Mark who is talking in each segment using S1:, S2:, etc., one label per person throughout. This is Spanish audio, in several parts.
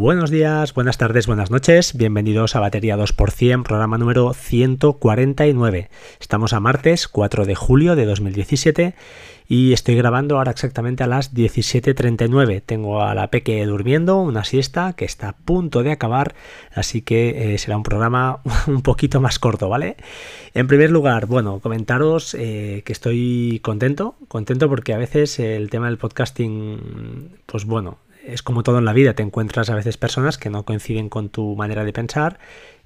S1: Buenos días, buenas tardes, buenas noches. Bienvenidos a Batería 2%, programa número 149. Estamos a martes 4 de julio de 2017 y estoy grabando ahora exactamente a las 17.39. Tengo a la Peque durmiendo, una siesta que está a punto de acabar, así que eh, será un programa un poquito más corto, ¿vale? En primer lugar, bueno, comentaros eh, que estoy contento, contento porque a veces el tema del podcasting, pues bueno, es como todo en la vida, te encuentras a veces personas que no coinciden con tu manera de pensar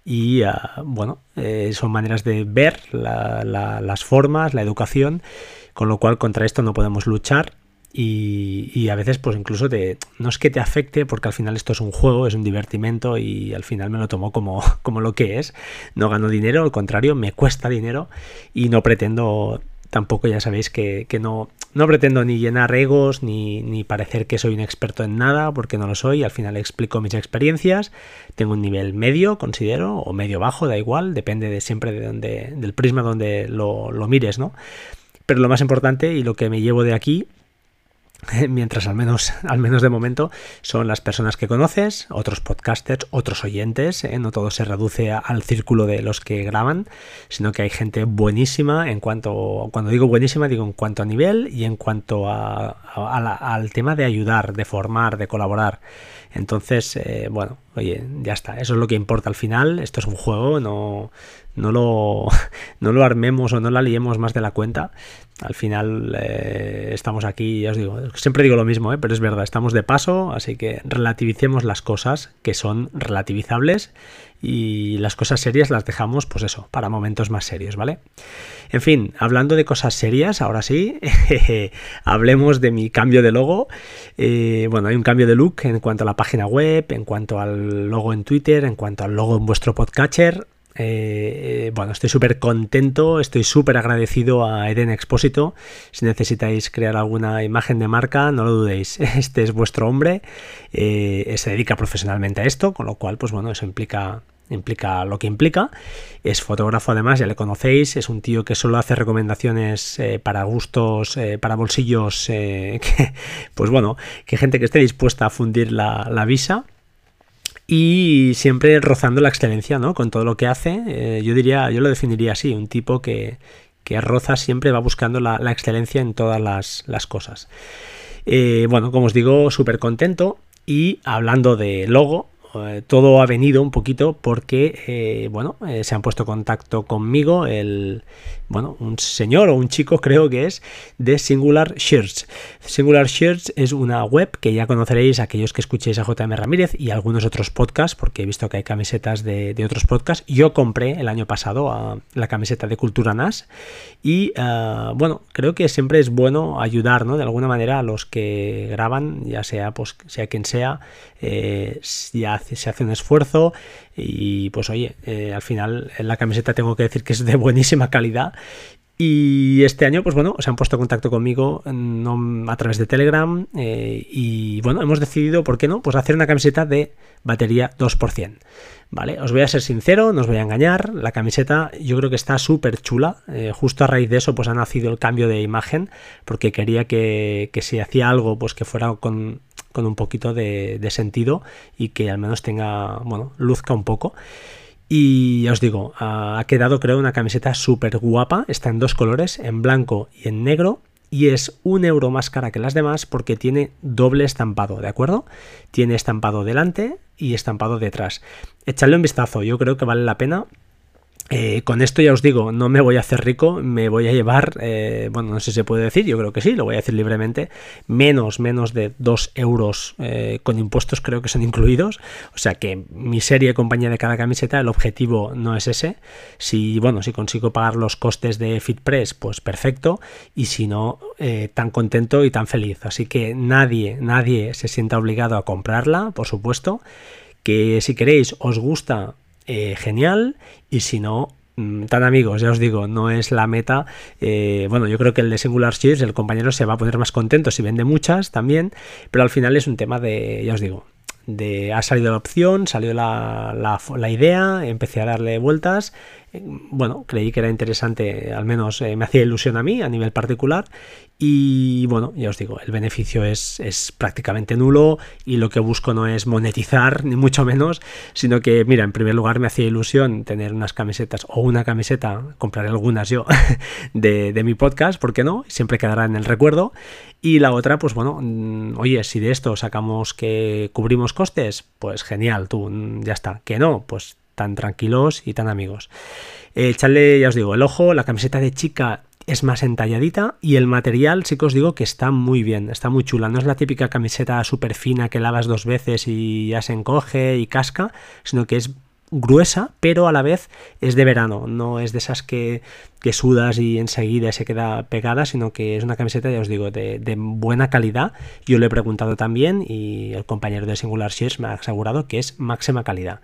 S1: y ah, bueno, eh, son maneras de ver las formas, la educación con lo cual contra esto no podemos luchar y, a veces pues incluso te, no es que te afecte porque al final esto es un juego, es un divertimento y al final me lo tomo como, como lo que es. No gano dinero, al contrario, me cuesta dinero y no pretendo tampoco ya sabéis que, no, no pretendo ni llenar egos ni, ni, parecer que soy un experto en nada porque no lo soy. Al final explico mis experiencias. Tengo un nivel medio, considero, o medio bajo, da igual, depende de siempre de donde, del prisma donde lo, lo mires, ¿no? Pero lo más importante y lo que me llevo de aquí mientras al menos, al menos de momento, son las personas que conoces, otros podcasters, otros oyentes, ¿eh? no todo se reduce al círculo de los que graban, sino que hay gente buenísima en cuanto, cuando digo buenísima, digo en cuanto a nivel y en cuanto al tema de ayudar, de formar, de colaborar. Entonces, eh, bueno, oye, ya está, eso es lo que importa al final, esto es un juego, no, no lo, no lo armemos o no la liemos más de la cuenta. Al final eh, estamos aquí, ya os digo, siempre digo lo mismo, eh, pero es verdad, estamos de paso, así que relativicemos las cosas que son relativizables y las cosas serias las dejamos, pues eso, para momentos más serios, ¿vale? En fin, hablando de cosas serias, ahora sí, hablemos de mi cambio de logo. Eh, bueno, hay un cambio de look en cuanto a la página web, en cuanto al logo en Twitter, en cuanto al logo en vuestro podcatcher. Eh, bueno, estoy súper contento, estoy súper agradecido a Eden Expósito. Si necesitáis crear alguna imagen de marca, no lo dudéis, este es vuestro hombre, eh, se dedica profesionalmente a esto, con lo cual, pues bueno, eso implica implica lo que implica. Es fotógrafo además, ya le conocéis, es un tío que solo hace recomendaciones eh, para gustos, para bolsillos, pues bueno, que gente que esté dispuesta a fundir la, la visa y siempre rozando la excelencia, ¿no? Con todo lo que hace, eh, yo diría, yo lo definiría así, un tipo que, que roza siempre va buscando la, excelencia en todas las, cosas. Eh, bueno, como os digo, súper contento y hablando de logo, eh, todo ha venido un poquito porque, bueno, se han puesto contacto conmigo el, bueno, un señor o un chico creo que es, de Singular Shirts. Singular Shirts es una web que ya conoceréis aquellos que escuchéis a JM Ramírez y algunos otros podcasts, porque he visto que hay camisetas de, otros podcasts. Yo compré el año pasado a la camiseta de Cultura NAS y eh, bueno, creo que siempre es bueno ayudar, ¿no? De alguna manera a los que graban, ya sea, pues, sea quien sea, eh, ya se hace un esfuerzo y pues oye, eh, al final la camiseta tengo que decir que es de buenísima calidad y este año, pues bueno, se han puesto contacto conmigo a través de Telegram eh, y bueno, hemos decidido, ¿por qué no? Pues hacer una camiseta de batería 2%. ¿Vale? Os voy a ser sincero, no os voy a engañar, la camiseta yo creo que está súper chula, eh, justo a raíz de eso pues ha nacido el cambio de imagen, porque quería que, que si hacía algo pues que fuera con, con un poquito de, sentido y que al menos tenga, bueno, luzca un poco. Y ya os digo, ha quedado creo una camiseta súper guapa, está en dos colores, en blanco y en negro, y es un euro más cara que las demás porque tiene doble estampado, ¿de acuerdo? Tiene estampado delante y estampado detrás. Echadle un vistazo, yo creo que vale la pena eh, con esto ya os digo, no me voy a hacer rico, me voy a llevar, eh, bueno, no sé si se puede decir, yo creo que sí, lo voy a decir libremente, menos, menos de 2 euros eh, con impuestos creo que son incluidos, o sea que mi serie compañía de cada camiseta, el objetivo no es ese, si, bueno, si consigo pagar los costes de FitPress, pues perfecto, y si no, tan contento y tan feliz, así que nadie, nadie se sienta obligado a comprarla, por supuesto, que si queréis, os gusta, eh, genial. Y si no, mm, tan amigos, ya os digo, no es la meta. Eh, bueno, yo creo que el de Singular Shields, el compañero se va a poner más contento si vende muchas también, pero al final es un tema de, ya os digo, de ha salido la opción, salió la, la, idea, empecé a darle vueltas, bueno, creí que era interesante, al menos me hacía ilusión a mí a nivel particular y bueno, ya os digo, el beneficio es, es, prácticamente nulo y lo que busco no es monetizar, ni mucho menos, sino que, mira, en primer lugar me hacía ilusión tener unas camisetas o una camiseta, compraré algunas yo, de, de mi podcast, ¿por qué no? Siempre quedará en el recuerdo. Y la otra, pues bueno, mm, oye, si de esto sacamos que cubrimos costes, pues genial, tú, mm, ya está. Que no, pues tan tranquilos y tan amigos. Echadle, ya os digo, el ojo, la camiseta de chica es más entalladita y el material sí que os digo que está muy bien, está muy chula. No es la típica camiseta súper fina que lavas dos veces y ya se encoge y casca, sino que es gruesa, pero a la vez es de verano, no es de esas que, que sudas y enseguida se queda pegada, sino que es una camiseta, ya os digo, de, buena calidad. Yo lo he preguntado también y el compañero de Singular Shares me ha asegurado que es máxima calidad.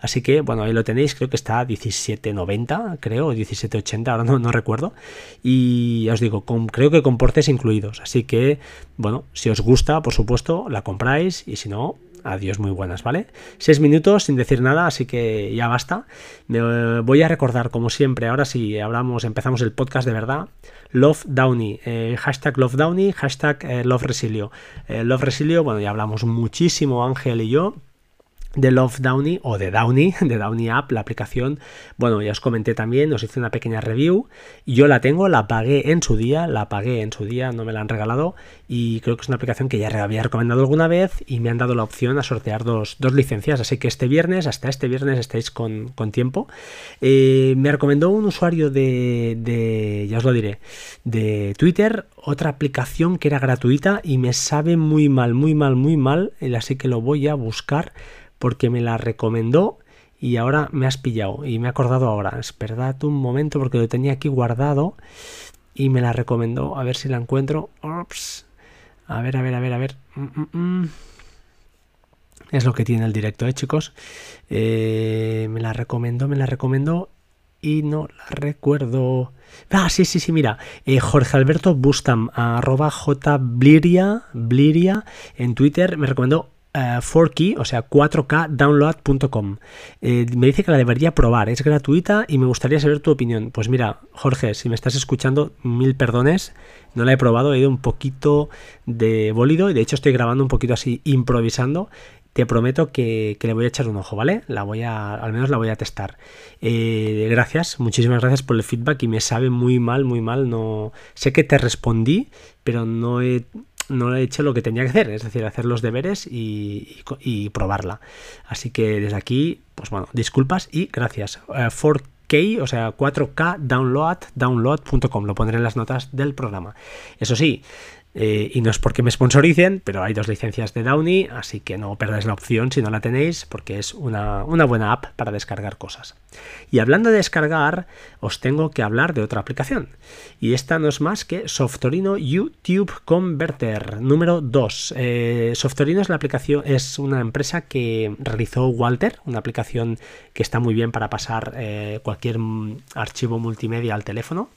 S1: Así que, bueno, ahí lo tenéis, creo que está a 17.90, creo, 17.80, ahora no, no, recuerdo. Y ya os digo, con, creo que con portes incluidos. Así que, bueno, si os gusta, por supuesto, la compráis y si no, Adiós, muy buenas, ¿vale? Seis minutos sin decir nada, así que ya basta. Me voy a recordar, como siempre, ahora sí hablamos, empezamos el podcast de verdad. Love Downey, eh, hashtag Love Downey, hashtag eh, Love Resilio. Eh, Love Resilio, bueno, ya hablamos muchísimo Ángel y yo de Love Downey o de Downey, de Downey App, la aplicación. Bueno, ya os comenté también, os hice una pequeña review. Yo la tengo, la pagué en su día, la pagué en su día, no me la han regalado. Y creo que es una aplicación que ya había recomendado alguna vez y me han dado la opción a sortear dos, licencias. Así que este viernes, hasta este viernes, estáis con, tiempo. Eh, me recomendó un usuario de, de, ya os lo diré, de Twitter, otra aplicación que era gratuita y me sabe muy mal, muy mal, muy mal. Así que lo voy a buscar porque me la recomendó y ahora me has pillado y me he acordado ahora. Esperad un momento porque lo tenía aquí guardado y me la recomendó. A ver si la encuentro. A ver, a ver, a ver, a ver. Mm, mm, mm. Es lo que tiene el directo, ¿eh, chicos? Eh, me la recomendó, me la recomendó y no la recuerdo. Ah, sí, sí, sí, mira. Eh, Jorge Alberto Bustam, arroba jbliria, bliria, en Twitter, me recomendó 4Key, o sea, 4K download.com. Eh, me dice que la debería probar, es gratuita y me gustaría saber tu opinión. Pues mira, Jorge, si me estás escuchando, mil perdones, no la he probado, he ido un poquito de bólido y de hecho estoy grabando un poquito así improvisando. Te prometo que, le voy a echar un ojo, ¿vale? La voy a, al menos la voy a testar. Eh, gracias, muchísimas gracias por el feedback y me sabe muy mal, muy mal. No sé que te respondí, pero no he no he hecho lo que tenía que hacer, es decir, hacer los deberes y, probarla. Así que desde aquí, pues bueno, disculpas y gracias. 4K, eh, o sea, 4K download, download.com, lo pondré en las notas del programa. Eso sí, eh, y no es porque me sponsoricen, pero hay dos licencias de Downy, así que no perdáis la opción si no la tenéis, porque es una, buena app para descargar cosas. Y hablando de descargar, os tengo que hablar de otra aplicación. Y esta no es más que Softorino YouTube Converter número 2. Eh, Softorino es la aplicación, es una empresa que realizó Walter, una aplicación que está muy bien para pasar eh, cualquier mm, archivo multimedia al teléfono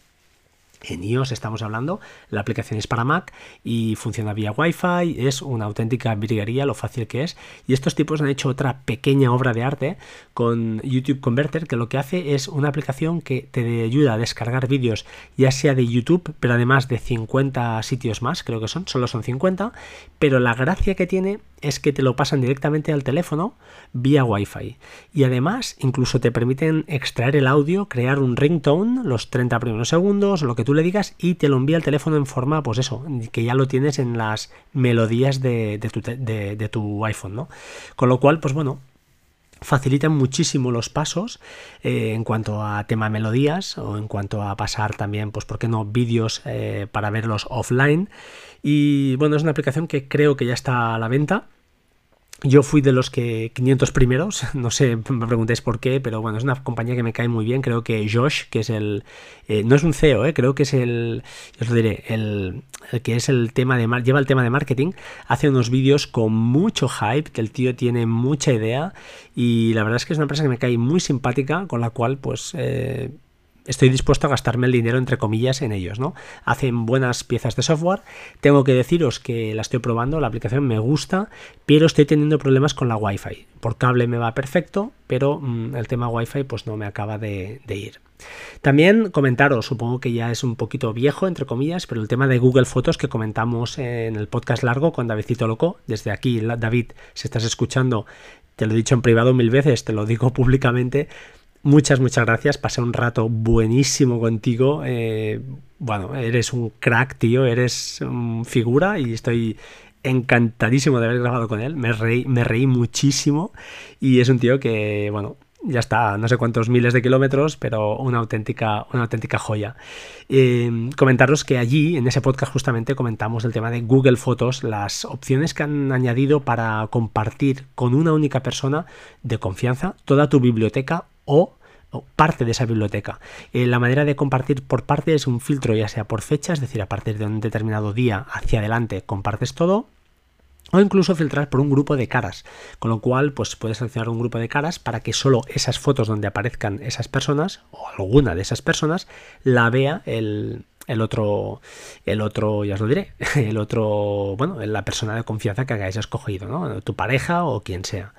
S1: en iOS estamos hablando, la aplicación es para Mac y funciona vía Wi-Fi, es una auténtica virguería lo fácil que es. Y estos tipos han hecho otra pequeña obra de arte con YouTube Converter, que lo que hace es una aplicación que te ayuda a descargar vídeos, ya sea de YouTube, pero además de 50 sitios más, creo que son, solo son 50, pero la gracia que tiene es que te lo pasan directamente al teléfono vía Wi-Fi. Y además, incluso te permiten extraer el audio, crear un ringtone, los 30 primeros segundos, lo que tú le digas, y te lo envía al teléfono en forma, pues eso, que ya lo tienes en las melodías de, tu, iPhone, ¿no? Con lo cual, pues bueno, facilitan muchísimo los pasos eh, en cuanto a tema melodías o en cuanto a pasar también, pues, ¿por qué no?, vídeos eh, para verlos offline. Y bueno, es una aplicación que creo que ya está a la venta. Yo fui de los que 500 primeros, no sé, me preguntéis por qué, pero bueno, es una compañía que me cae muy bien. Creo que Josh, que es el, eh, no es un CEO, eh, creo que es el, os lo diré, el, que es el tema de, lleva el tema de marketing, hace unos vídeos con mucho hype, que el tío tiene mucha idea y la verdad es que es una empresa que me cae muy simpática, con la cual pues... Eh, estoy dispuesto a gastarme el dinero entre comillas en ellos, ¿no? Hacen buenas piezas de software. Tengo que deciros que la estoy probando, la aplicación me gusta, pero estoy teniendo problemas con la Wi-Fi. Por cable me va perfecto, pero mm, el tema Wi-Fi pues no me acaba de, ir. También comentaros, supongo que ya es un poquito viejo, entre comillas, pero el tema de Google Fotos que comentamos en el podcast largo con Davidito Loco. Desde aquí, David, si estás escuchando, te lo he dicho en privado mil veces, te lo digo públicamente. Muchas, muchas gracias. Pasé un rato buenísimo contigo. Eh, bueno, eres un crack, tío. Eres figura y estoy encantadísimo de haber grabado con él. Me reí, me reí muchísimo. Y es un tío que, bueno, ya está, no sé cuántos miles de kilómetros, pero una auténtica, una auténtica joya. Eh, comentaros que allí, en ese podcast, justamente comentamos el tema de Google Fotos, las opciones que han añadido para compartir con una única persona de confianza toda tu biblioteca o parte de esa biblioteca. Eh, la manera de compartir por parte es un filtro, ya sea por fecha, es decir, a partir de un determinado día hacia adelante compartes todo, o incluso filtrar por un grupo de caras, con lo cual pues puedes seleccionar un grupo de caras para que solo esas fotos donde aparezcan esas personas o alguna de esas personas la vea el, el otro, el otro, ya os lo diré, el otro, bueno, la persona de confianza que hayáis escogido, ¿no? Tu pareja o quien sea.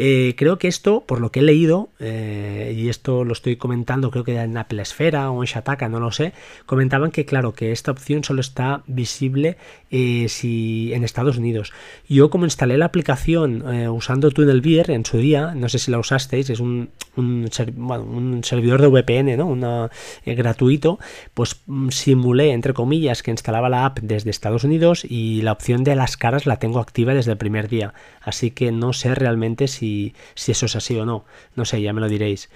S1: Eh, creo que esto, por lo que he leído, eh, y esto lo estoy comentando, creo que en Apple Esfera o en Shataka, no lo sé, comentaban que, claro, que esta opción solo está visible eh, si en Estados Unidos. Yo, como instalé la aplicación usando TunnelBeer en su día, no sé si la usasteis, es un, un, un servidor de VPN, ¿no? Una, gratuito, pues mm, simulé, entre comillas, que instalaba la app desde Estados Unidos y la opción de las caras la tengo activa desde el primer día. Así que no sé realmente si, si eso es así o no. No sé, ya me lo diréis.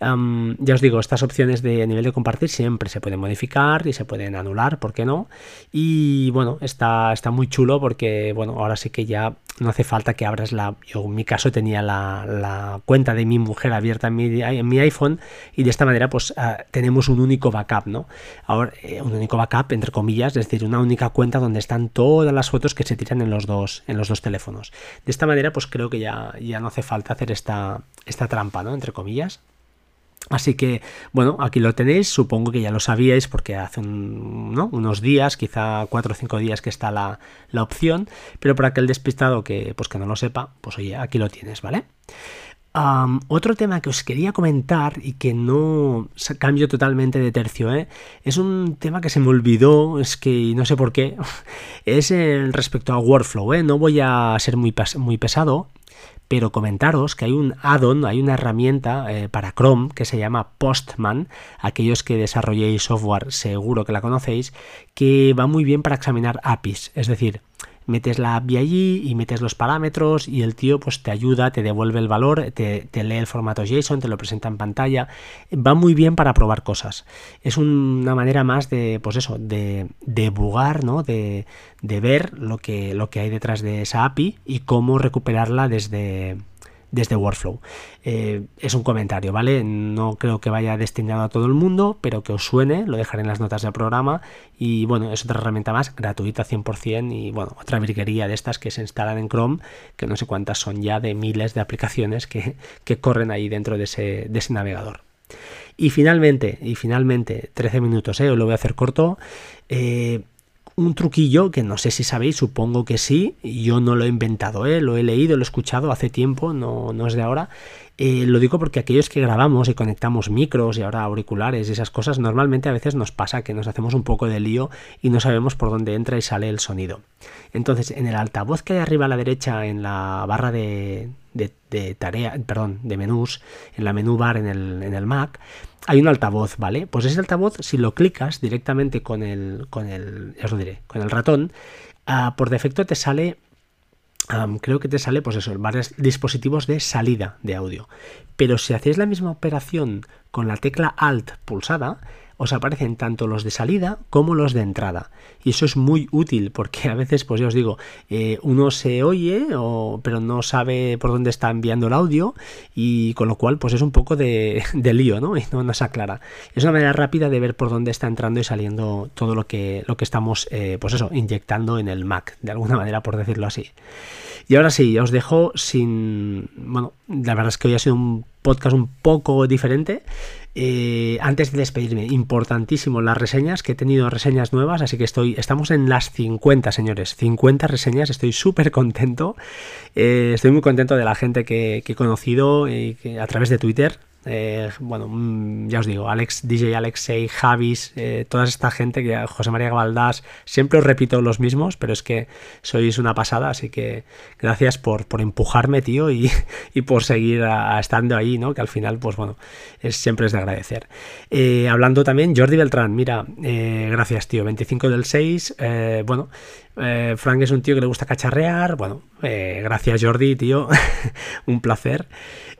S1: ya os digo, estas opciones de nivel de compartir siempre se pueden modificar y se pueden anular, ¿por qué no? Y bueno, está, está muy chulo porque, bueno, ahora sí que ya no hace falta que abras la... Yo en mi caso tenía la, cuenta de mi mujer abierta en mi, en mi, iPhone y de esta manera pues ah, tenemos un único backup, ¿no? Ahora, eh, un único backup, entre comillas, es decir, una única cuenta donde están todas las fotos que se tiran en los dos, en los dos teléfonos. De esta manera pues creo que ya, ya no hace falta hacer esta, esta trampa, ¿no? Entre comillas. Así que, bueno, aquí lo tenéis, supongo que ya lo sabíais porque hace unos días, quizá cuatro o cinco días que está la, opción, pero para aquel despistado que, pues que no lo sepa, pues oye, aquí lo tienes, ¿vale? Otro tema que os quería comentar y que no cambio totalmente de tercio, ¿eh? es un tema que se me olvidó, es que no sé por qué, es respecto a Workflow, ¿eh? no voy a ser muy, muy pesado, pero comentaros que hay un add-on, hay una herramienta eh, para Chrome que se llama Postman, aquellos que desarrolléis software seguro que la conocéis, que va muy bien para examinar APIs, es decir, metes la API allí y metes los parámetros y el tío pues te ayuda, te devuelve el valor, te, lee el formato JSON, te lo presenta en pantalla. Va muy bien para probar cosas. Es una manera más de, pues eso, de debugar, ¿no? De, de ver lo que, lo que hay detrás de esa API y cómo recuperarla desde, desde Workflow. Eh, es un comentario, ¿vale? No creo que vaya destinado a todo el mundo, pero que os suene, lo dejaré en las notas del programa. Y bueno, es otra herramienta más, gratuita 100%, y bueno, otra virguería de estas que se instalan en Chrome, que no sé cuántas son ya de miles de aplicaciones que, corren ahí dentro de ese, de ese navegador. Y finalmente, y finalmente, 13 minutos, ¿eh? os lo voy a hacer corto. Eh, un truquillo que no sé si sabéis, supongo que sí, yo no lo he inventado, ¿eh? lo he leído, lo he escuchado hace tiempo, no, no es de ahora. Eh, lo digo porque aquellos que grabamos y conectamos micros y ahora auriculares y esas cosas, normalmente a veces nos pasa que nos hacemos un poco de lío y no sabemos por dónde entra y sale el sonido. Entonces, en el altavoz que hay arriba a la derecha en la barra de, de, tarea, perdón, de menús, en la menú bar en el, en el Mac, hay un altavoz, ¿vale? Pues ese altavoz, si lo clicas directamente con el, con el, os lo diré, con el ratón, ah, por defecto te sale, creo que te sale, pues eso, varios dispositivos de salida de audio. Pero si hacéis la misma operación con la tecla Alt pulsada, os aparecen tanto los de salida como los de entrada. Y eso es muy útil porque a veces, pues ya os digo, eh, uno se oye, pero no sabe por dónde está enviando el audio y con lo cual pues es un poco de, lío, ¿no? Y no nos aclara. Es una manera rápida de ver por dónde está entrando y saliendo todo lo que, lo que estamos, eh, pues eso, inyectando en el Mac, de alguna manera por decirlo así. Y ahora sí, os dejo sin... Bueno, la verdad es que hoy ha sido un podcast un poco diferente. Eh, antes de despedirme, importantísimo las reseñas, que he tenido reseñas nuevas, así que estoy, estamos en las 50, señores, 50 reseñas, estoy súper contento, eh, estoy muy contento de la gente que, he conocido que, a través de Twitter, eh, bueno, mm, ya os digo, Alex, DJ Alexei, Javis, eh, toda esta gente que José María Gabaldás, siempre os repito los mismos, pero es que sois una pasada, así que gracias por, por empujarme, tío, y, por seguir estando ahí, ¿no? Que al final, pues bueno, es, siempre es de agradecer. Eh, hablando también, Jordi Beltrán, mira, gracias, tío, 25 del 6, bueno, Frank es un tío que le gusta cacharrear, bueno, gracias Jordi, tío, un placer.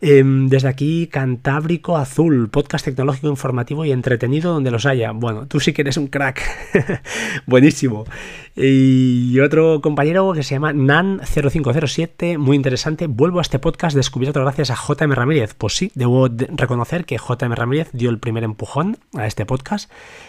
S1: Em, desde aquí, Cantábrico Azul, podcast tecnológico, informativo y entretenido donde los haya. Bueno, tú sí que eres un crack. Buenísimo. Y otro compañero que se llama Nan0507, muy interesante. Vuelvo a este podcast descubierto gracias a JM Ramírez. Pues sí, debo reconocer que JM Ramírez dio el primer empujón a este podcast.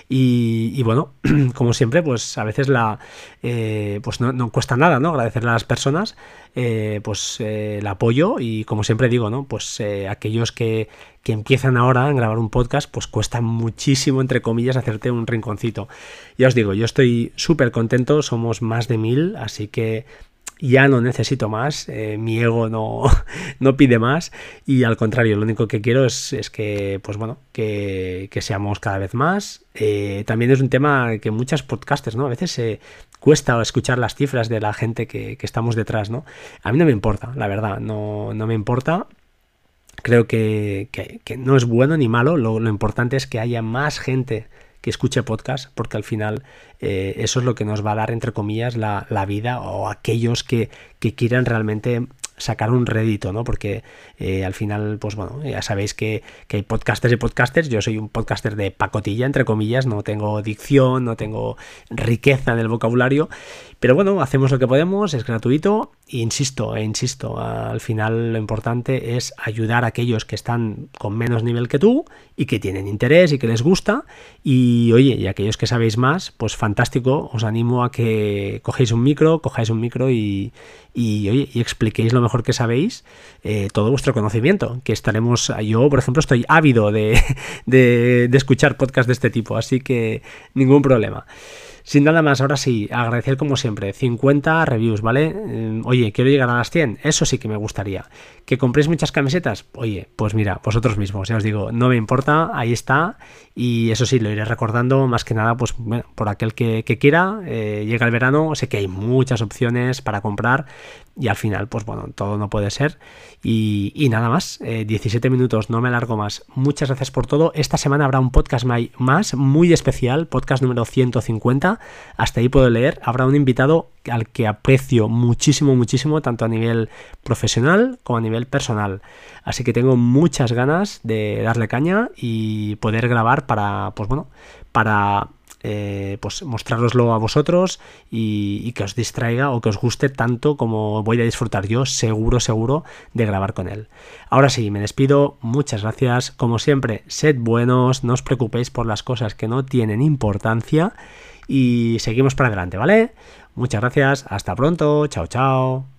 S1: Y, bueno, como siempre, pues a veces la eh, pues no, cuesta nada, ¿no? Agradecerle a las personas eh, pues eh, el apoyo y como siempre digo, ¿no? Pues aquellos que, que empiezan ahora a grabar un podcast, pues cuesta muchísimo, entre comillas, hacerte un rinconcito. Ya os digo, yo estoy súper contento, somos más de mil, así que ya no necesito más, eh, mi ego no, no, pide más y al contrario, lo único que quiero es, que, pues bueno, que, seamos cada vez más. Eh, también es un tema que muchas podcasters, ¿no? A veces se cuesta escuchar las cifras de la gente que, estamos detrás, ¿no? A mí no me importa, la verdad, no, no me importa. Creo que, no es bueno ni malo, lo, importante es que haya más gente que escuche podcast, porque al final eh, eso es lo que nos va a dar, entre comillas, la, vida o aquellos que, que quieran realmente sacar un rédito, ¿no? Porque eh, al final, pues bueno, ya sabéis que, que, hay podcasters y podcasters. Yo soy un podcaster de pacotilla, entre comillas, no tengo dicción, no tengo riqueza en el vocabulario. Pero bueno, hacemos lo que podemos, es gratuito insisto, e insisto, al final lo importante es ayudar a aquellos que están con menos nivel que tú y que tienen interés y que les gusta. Y oye, y aquellos que sabéis más, pues fantástico, os animo a que cogéis un micro, cojáis un micro y, oye, y expliquéis lo mejor que sabéis eh, todo vuestro conocimiento, que estaremos, yo por ejemplo estoy ávido de, de, de escuchar podcasts de este tipo, así que ningún problema. Sin nada más, ahora sí, agradecer como siempre, 50 reviews, ¿vale? Eh, oye, quiero llegar a las 100, eso sí que me gustaría. ¿Que compréis muchas camisetas? Oye, pues mira, vosotros mismos, ya os digo, no me importa, ahí está. Y eso sí, lo iré recordando más que nada, pues bueno, por aquel que, quiera, eh, llega el verano, sé que hay muchas opciones para comprar y al final, pues bueno, todo no puede ser. Y, nada más, 17 eh, minutos, no me alargo más. Muchas gracias por todo. Esta semana habrá un podcast más muy especial, podcast número 150. Hasta ahí puedo leer. Habrá un invitado al que aprecio muchísimo, muchísimo, tanto a nivel profesional como a nivel personal. Así que tengo muchas ganas de darle caña y poder grabar para, pues bueno, para eh, pues mostrároslo a vosotros y, que os distraiga o que os guste tanto como voy a disfrutar yo, seguro, seguro, de grabar con él. Ahora sí, me despido, muchas gracias, como siempre, sed buenos, no os preocupéis por las cosas que no tienen importancia y seguimos para adelante, ¿vale? Muchas gracias, hasta pronto, chao, chao.